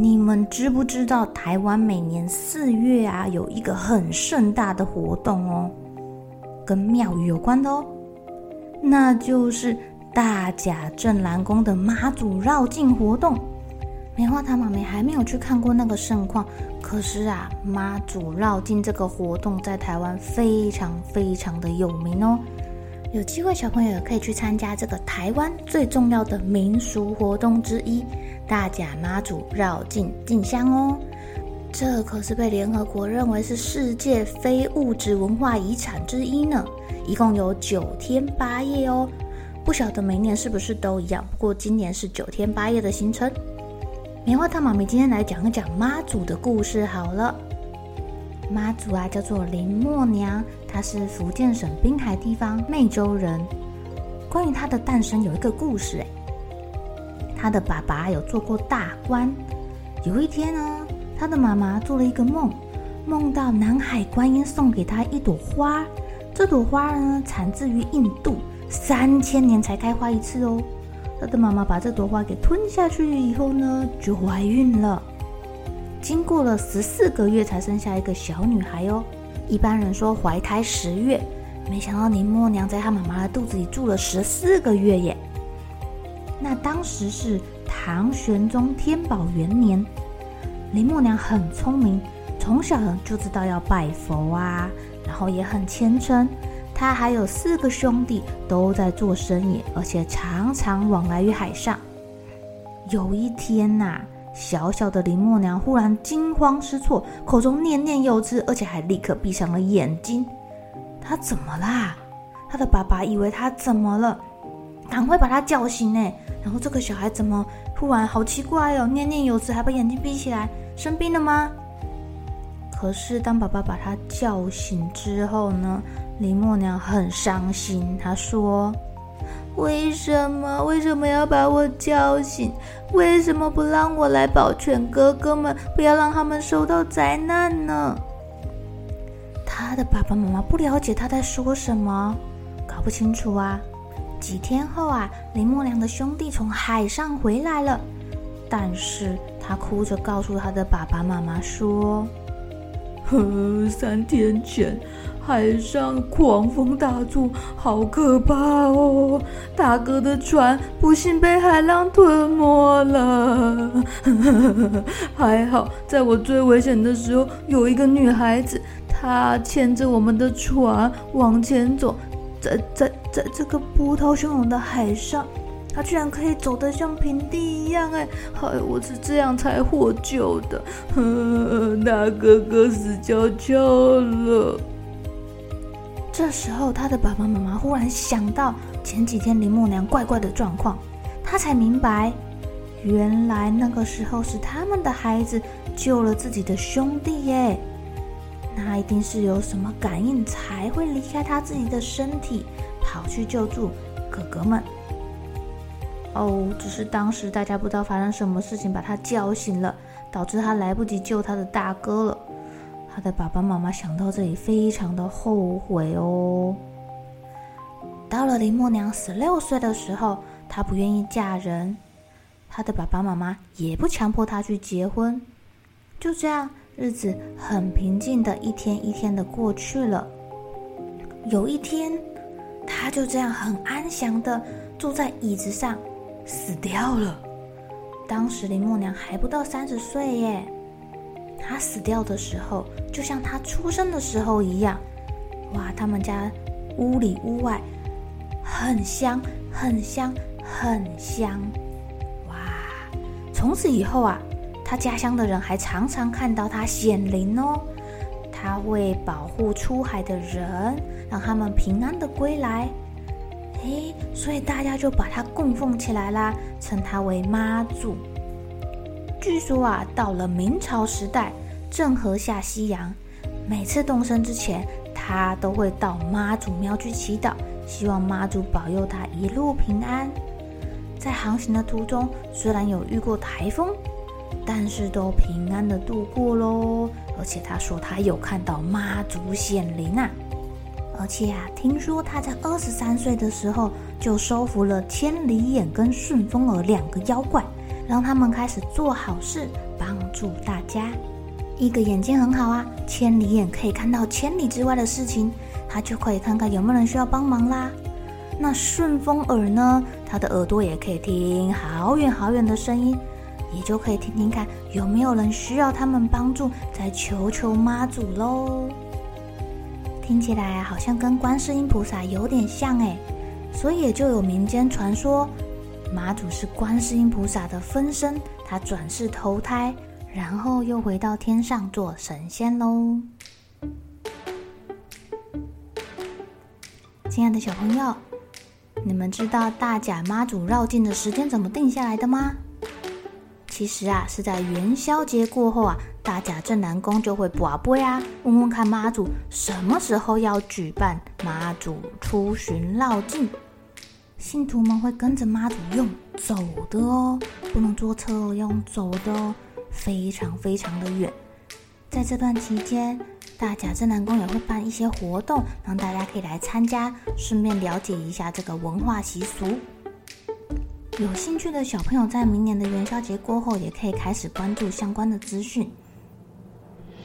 你们知不知道台湾每年四月啊，有一个很盛大的活动哦，跟庙宇有关的哦，那就是大甲镇澜宫的妈祖绕境活动。棉花糖妈咪还没有去看过那个盛况，可是啊，妈祖绕境这个活动在台湾非常非常的有名哦。有机会，小朋友可以去参加这个台湾最重要的民俗活动之一——大甲妈祖绕境进香哦。这可是被联合国认为是世界非物质文化遗产之一呢。一共有九天八夜哦，不晓得每年是不是都一样。不过今年是九天八夜的行程。棉花糖妈咪今天来讲一讲妈祖的故事好了。妈祖啊，叫做林默娘，她是福建省滨海地方湄洲人。关于她的诞生有一个故事，诶，她的爸爸有做过大官。有一天呢，她的妈妈做了一个梦，梦到南海观音送给她一朵花，这朵花呢产自于印度，三千年才开花一次哦。她的妈妈把这朵花给吞下去以后呢，就怀孕了。经过了十四个月才生下一个小女孩哦，一般人说怀胎十月，没想到林默娘在她妈妈的肚子里住了十四个月耶。那当时是唐玄宗天宝元年，林默娘很聪明，从小就知道要拜佛啊，然后也很虔诚。她还有四个兄弟都在做生意，而且常常往来于海上。有一天呐、小小的林默娘忽然惊慌失措，口中念念有词，而且还立刻闭上了眼睛。她怎么啦？她的爸爸以为她怎么了，赶快把她叫醒呢。然后这个小孩怎么突然好奇怪哦，念念有词还把眼睛闭起来，生病了吗？可是当爸爸把她叫醒之后呢，林默娘很伤心，她说。为什么？为什么要把我叫醒？为什么不让我来保全哥哥们，不要让他们受到灾难呢？他的爸爸妈妈不了解他在说什么，搞不清楚啊。几天后啊，林默娘的兄弟从海上回来了，但是他哭着告诉他的爸爸妈妈说：“呵，三天前。”海上狂风大作，好可怕哦！大哥的船不幸被海浪吞没了。还好，在我最危险的时候，有一个女孩子，她牵着我们的船往前走，在在在这个波涛汹涌的海上，他居然可以走得像平地一样，哎，哎，我是这样才获救的。大哥哥死翘翘了。这时候，他的爸爸妈妈忽然想到前几天林默娘怪怪的状况，他才明白，原来那个时候是他们的孩子救了自己的兄弟耶。那一定是有什么感应才会离开他自己的身体，跑去救助哥哥们。哦，只是当时大家不知道发生什么事情，把他叫醒了，导致他来不及救他的大哥了。他的爸爸妈妈想到这里，非常的后悔哦。到了林默娘十六岁的时候，她不愿意嫁人，她的爸爸妈妈也不强迫她去结婚。就这样，日子很平静的一天一天的过去了。有一天，她就这样很安详的坐在椅子上，死掉了。当时林默娘还不到三十岁耶。她死掉的时候，就像她出生的时候一样。哇，他们家屋里屋外很香，很香，很香。哇，从此以后啊，他家乡的人还常常看到他显灵哦。他会保护出海的人，让他们平安的归来。嘿，所以大家就把他供奉起来啦，称他为妈祖。据说啊，到了明朝时代，郑和下西洋，每次动身之前，他都会到妈祖庙去祈祷，希望妈祖保佑他一路平安。在航行的途中，虽然有遇过台风，但是都平安的度过喽。而且他说他有看到妈祖显灵啊，而且啊，听说他在二十三岁的时候就收服了千里眼跟顺风耳两个妖怪。让他们开始做好事，帮助大家。一个眼睛很好啊，千里眼可以看到千里之外的事情，他就可以看看有没有人需要帮忙啦。那顺风耳呢？他的耳朵也可以听好远好远的声音，也就可以听听看有没有人需要他们帮助，再求求妈祖喽。听起来好像跟观世音菩萨有点像诶，所以也就有民间传说。妈祖是观世音菩萨的分身，他转世投胎，然后又回到天上做神仙喽。亲爱的小朋友，你们知道大甲妈祖绕境的时间怎么定下来的吗？其实啊，是在元宵节过后啊，大甲镇南宫就会跋杯啊，问问看妈祖什么时候要举办妈祖出巡绕境。信徒们会跟着妈祖用走的哦，不能坐车哦，要用走的哦，非常非常的远。在这段期间，大甲镇南宫也会办一些活动，让大家可以来参加，顺便了解一下这个文化习俗。有兴趣的小朋友，在明年的元宵节过后，也可以开始关注相关的资讯，